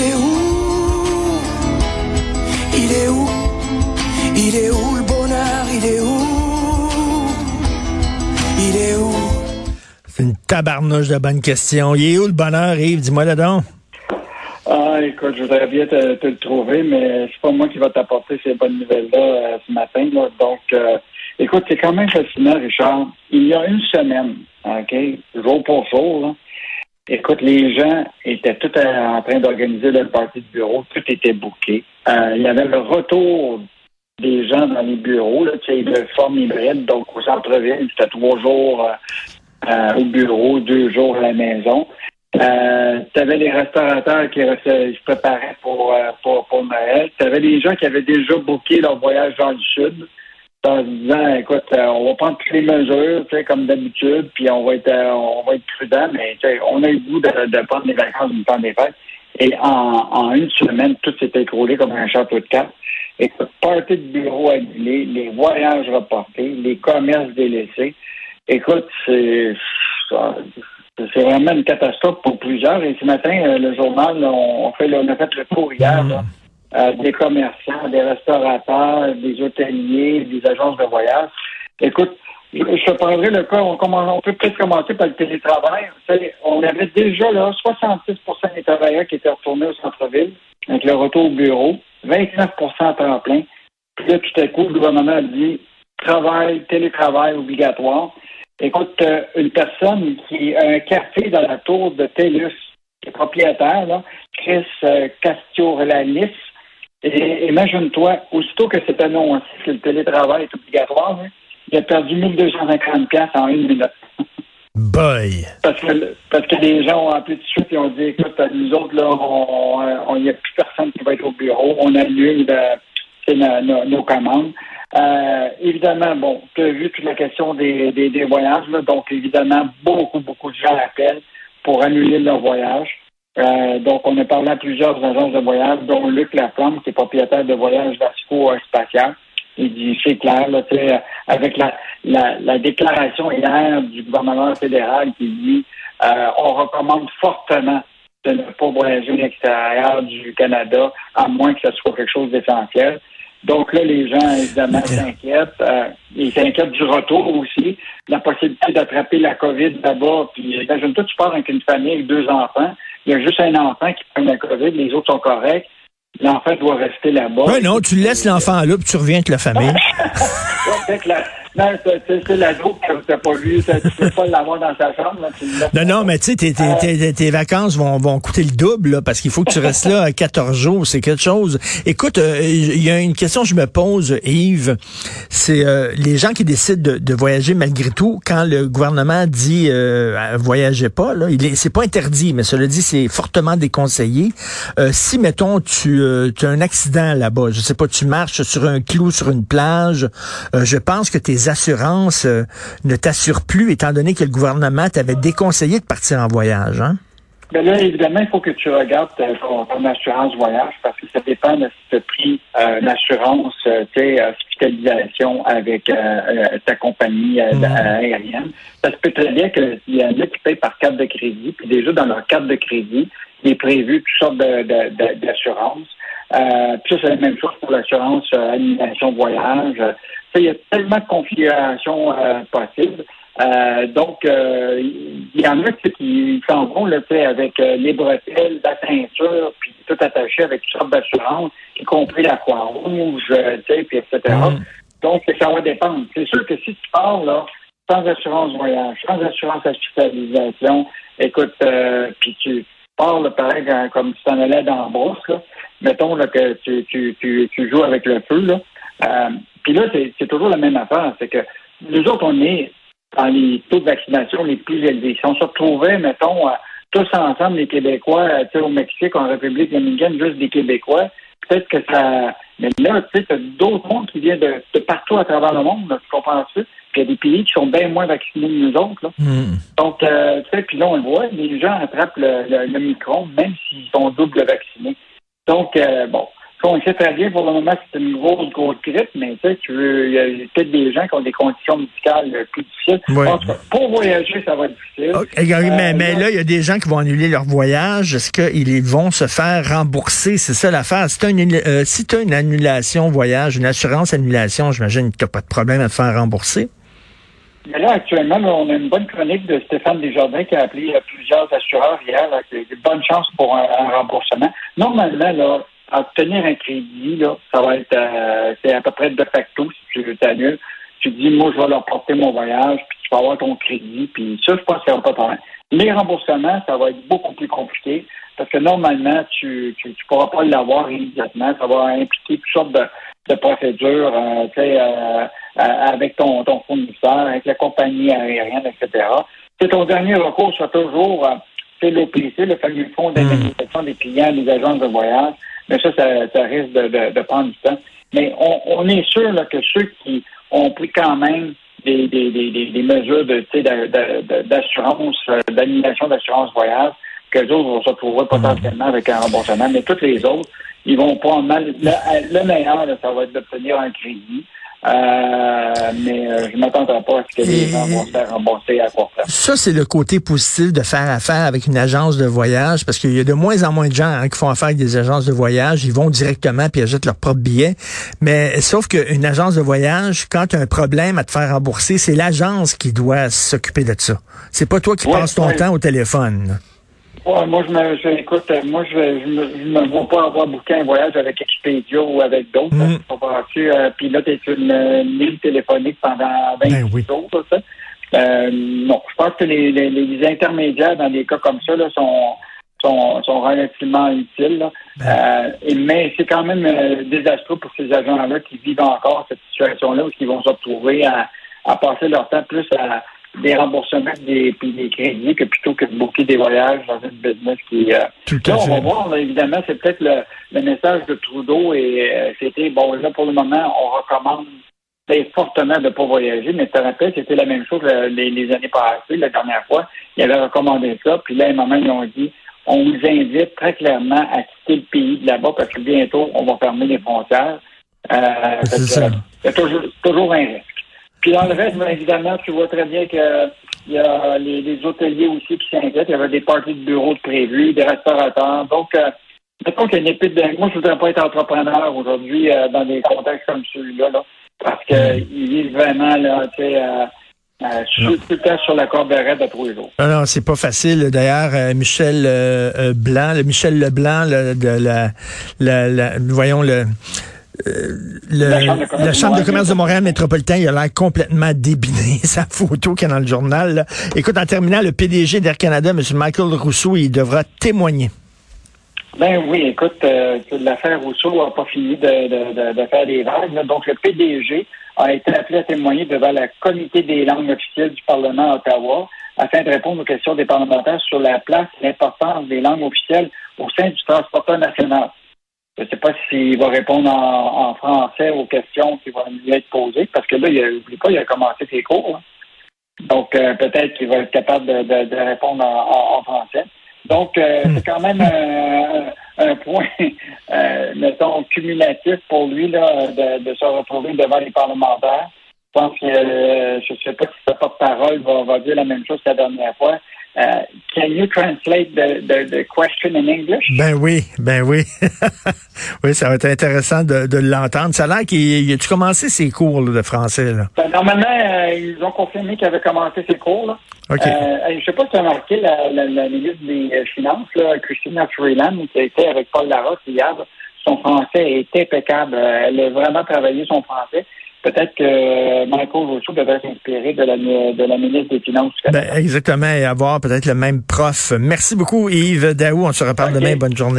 il est où? Il est où? Il est où le bonheur? Il est où? Il est où? C'est une tabarnouche de bonne question. Il est où le bonheur, Yves? Dis-moi là donc. Ah, écoute, je voudrais bien te, te le trouver, mais c'est pas moi qui va t'apporter ces bonnes nouvelles-là euh, ce matin. Là. Donc, euh, écoute, c'est quand même fascinant, Richard. Il y a une semaine, OK, jour pour jour, là, écoute, les gens étaient tout en train d'organiser leur partie de bureau, tout était bouqué. Euh, il y avait le retour des gens dans les bureaux, tu sais, de forme hybride, donc au centre-ville, c'était trois jours euh, euh, au bureau, deux jours à la maison. Euh, tu avais les restaurateurs qui se, préparaient pour, pour, pour Noël. Tu avais des gens qui avaient déjà booké leur voyage dans le sud en se disant écoute, euh, on va prendre toutes les mesures, tu sais, comme d'habitude, puis on va être euh, on va être prudent, mais tu sais, on a eu le goût de, de prendre les vacances du temps des fêtes. Et en, en une semaine, tout s'est écroulé comme un château de cartes. Écoute, party de bureau annulé, les voyages reportés, les commerces délaissés. Écoute, c'est c'est vraiment une catastrophe pour plusieurs. Et ce matin, euh, le journal, on, fait, on a fait le tour hier, là, euh, des commerçants, des restaurateurs, des hôteliers, des agences de voyage. Écoute, je, je prendrai le cas, on, on peut peut-être commencer par le télétravail. On avait déjà là 66% des travailleurs qui étaient retournés au centre-ville avec le retour au bureau, 29 à temps plein. Puis là, tout à coup, le gouvernement a dit travail, télétravail obligatoire. Écoute, euh, une personne qui a un café dans la tour de TELUS, qui est propriétaire, là, Chris euh, Castiolanis, et imagine-toi, aussitôt que c'est annoncé que le télétravail est obligatoire, là, il a perdu 1250 pièces en une minute. Boy. Parce que, parce que les gens ont appelé tout de suite et ont dit, écoute, nous autres, là, on, n'y a plus personne qui va être au bureau. On annule euh, nos commandes. Euh, évidemment, bon, tu as vu toute la question des, des, des voyages, là, donc évidemment, beaucoup, beaucoup de gens appellent pour annuler leur voyage. Euh, donc, on a parlé à plusieurs agences de voyage, dont Luc Laflamme, qui est propriétaire de Voyage Vasco Spatial. Il dit, c'est clair, là, tu sais, avec la, la, la déclaration hier du gouvernement fédéral qui dit, euh, on recommande fortement de ne pas voyager à l'extérieur du Canada, à moins que ce soit quelque chose d'essentiel. Donc là, les gens, évidemment, s'inquiètent. Euh, ils s'inquiètent du retour aussi, la possibilité d'attraper la COVID là-bas. Puis imagine-toi, tu pars avec une famille deux enfants. Il y a juste un enfant qui prend la COVID, les autres sont corrects. L'enfant doit rester là-bas. Ouais, non, tu laisses l'enfant là, puis tu reviens avec la famille. Ouais, Non, c'est- t'as pas vu. l'avoir dans chambre. Non, non, mais tu sais, tes, vacances vont, vont coûter le double, là, parce qu'il faut que tu restes là à 14 jours. C'est quelque chose. Écoute, euh, il y a une question que je me pose, Yves. C'est euh, les gens qui décident de, voyager malgré tout, quand le gouvernement dit euh, voyagez pas, là, il est, c'est pas interdit, mais cela dit, c'est fortement déconseillé. Si, mettons, tu, as un accident là-bas, je sais pas, tu marches sur un clou sur une plage, je pense que tes assurances euh, ne t'assurent plus, étant donné que le gouvernement t'avait déconseillé de partir en voyage. Hein? Mais là, évidemment, il faut que tu regardes euh, ton, ton assurance voyage parce que ça dépend de si tu as pris euh, l'assurance, euh, tu sais, hospitalisation avec euh, ta compagnie euh, aérienne. Ça se peut très bien qu'il y en a qui payent par carte de crédit, puis déjà dans leur carte de crédit, il est prévu toutes sortes d'assurances. Euh, puis ça, c'est la même chose pour l'assurance euh, annulation voyage. Euh, il y a tellement de configurations euh, possibles. Euh, donc, euh, il y en a qui s'en vont là, tu sais, avec les bretelles, la ceinture, puis tout attaché avec toutes sortes d'assurances, y compris la Croix-Rouge, tu sais, puis etc. Donc, ça va dépendre. C'est sûr que si tu pars là, sans assurance voyage, sans assurance hospitalisation, écoute, euh, puis tu pareil comme si tu en allais dans la bourse, mettons que tu, tu, tu, tu joues avec le feu. Euh, puis là, c'est toujours la même affaire. C'est que nous autres, on est dans les taux de vaccination les plus élevés. Si on se retrouvait, mettons, euh, tous ensemble, les Québécois, euh, au Mexique, en République dominicaine, juste des Québécois, peut-être que ça... Mais là, tu sais, d'autres mondes qui viennent de, partout à travers le monde, tu comprends-tu? Il y a des pays qui sont bien moins vaccinés que nous autres, là. Hmm. Donc, euh, tu sais, puis là, on le voit, les gens attrapent le, le, le micron, même s'ils sont double vaccinés. Donc, euh, bon, qu'on sait très bien pour le moment c'est une grosse, grosse grippe, mais tu sais, tu veux, il y a peut-être des gens qui ont des conditions médicales plus difficiles. Pour voyager, ça va être difficile. Mais, Euh, mais là, il y a des gens qui vont annuler leur voyage. Est-ce qu'ils vont se faire rembourser? C'est ça l'affaire. Si tu as, euh, si t'as une annulation voyage, une assurance annulation, j'imagine que tu n'as pas de problème à te faire rembourser. Mais là, actuellement, là, on a une bonne chronique de Stéphane Desjardins qui a appelé euh, plusieurs assureurs hier. Là, qui a de bonnes chances pour un, remboursement. Normalement, là, obtenir un crédit, là, ça va être euh, c'est à peu près de facto si tu t'annules. Tu dis, moi, je vais leur porter mon voyage, puis tu vas avoir ton crédit, puis ça, je pense n'y aura pas problème. Les remboursements, ça va être beaucoup plus compliqué parce que normalement, tu tu pourras pas l'avoir immédiatement. Ça va impliquer toutes sortes de, de procédures, euh, euh, avec ton, ton fournisseur, avec la compagnie aérienne, etc. C'est ton dernier recours soit toujours euh, c'est l'OPC, le fameux fonds d'indemnisation des clients des agences de voyage. Mais ça, ça, ça risque de, de, de, prendre du temps. Mais on, on est sûr là, que ceux qui ont pris quand même des, des, des, des mesures de, d'assurance, euh, d'annulation d'assurance voyage, que autres vont se retrouver potentiellement avec un remboursement, mais toutes les autres, ils vont prendre mal. Le, le meilleur, là, ça va être d'obtenir un crédit. Euh, mais euh, je ne m'attendrai pas à ce que les gens vont se faire rembourser à court terme. Ça, c'est le côté positif de faire affaire avec une agence de voyage, parce qu'il y a de moins en moins de gens hein, qui font affaire avec des agences de voyage. Ils vont directement puis achètent leur propre billet. Mais sauf qu'une agence de voyage, quand tu as un problème à te faire rembourser, c'est l'agence qui doit s'occuper de ça. C'est pas toi qui ouais, passes ton ouais. temps au téléphone. Ouais, moi, je me, je, écoute, moi, je, je, me, je me vois pas avoir booké un voyage avec Expedia ou avec d'autres. Mm. Euh, puis là, tu es sur une, une ligne téléphonique pendant 20 ben oui. jours, ça. Euh, non, je pense que les, les, les, intermédiaires dans des cas comme ça là, sont, sont, sont relativement utiles. Là. Ben. Euh, et, mais c'est quand même euh, désastreux pour ces agents-là qui vivent encore cette situation-là où ils vont se retrouver à, à passer leur temps plus à des remboursements des, puis des crédits que plutôt que de booker des voyages dans une business qui... Euh, Tout à là, on va voir, là, évidemment, c'est peut-être le, le, message de Trudeau et euh, c'était, bon, là, pour le moment, on recommande fortement de ne pas voyager, mais tu te rappelles, c'était la même chose euh, les, les, années passées, la dernière fois. Ils avaient recommandé ça, puis là, à un moment, ils ont dit, on vous invite très clairement à quitter le pays de là-bas parce que bientôt, on va fermer les frontières. Euh, c'est ça. Il y a toujours, toujours un risque. Puis dans le reste, bien évidemment, tu vois très bien que il y a les, les hôteliers aussi qui s'inquiètent. Il y avait des parties de bureaux de prévus, des restaurateurs. Donc, euh, mettons qu'il y a une épée de Moi, je ne voudrais pas être entrepreneur aujourd'hui euh, dans des contextes comme celui-là, là, parce qu'ils vivent vraiment là, tu sais, euh, euh, tout le temps sur la corde de tous les jours. Non, non, c'est pas facile. D'ailleurs, euh, Michel euh, Blanc, le Michel Leblanc là, de la, la, la, voyons le euh, le, la Chambre de commerce, chambre de, commerce de Montréal métropolitain, il a l'air complètement débiné, sa photo qui est dans le journal. Là. Écoute, en terminant, le PDG d'Air Canada, M. Michael Rousseau, il devra témoigner. Ben oui, écoute, euh, l'affaire Rousseau n'a pas fini de, de, de, faire des vagues. Là. Donc, le PDG a été appelé à témoigner devant la comité des langues officielles du Parlement à Ottawa afin de répondre aux questions des parlementaires sur la place et l'importance des langues officielles au sein du transporteur national. Je ne sais pas s'il va répondre en, en, français aux questions qui vont lui être posées, parce que là, il n'oublie pas, il a commencé ses cours. Là. Donc, euh, peut-être qu'il va être capable de, de, de répondre en, en, français. Donc, euh, c'est quand même un, un point, euh, mettons, cumulatif pour lui là, de, de, se retrouver devant les parlementaires. Je pense que, je ne sais pas si sa porte-parole va, va dire la même chose que la dernière fois. Can you translate the, the, the, question in English? Ben oui, ben oui. oui, ça va être intéressant de, de l'entendre. Ça a l'air qu'il a-tu commencé ses cours là, de français? Là? Ben, normalement, euh, ils ont confirmé qu'il avait commencé ses cours. Là. Okay. Euh, je ne sais pas si tu as remarqué la, la, la, ministre des Finances, là, Christina Freeland, qui a été avec Paul Larocque hier. Son français est impeccable. Elle a vraiment travaillé son français peut-être que Michael Rousseau devrait s'inspirer de la, de la ministre des Finances. Ben, exactement, et avoir peut-être le même prof. Merci beaucoup, Yves Daou. On se reparle okay. demain. Bonne journée.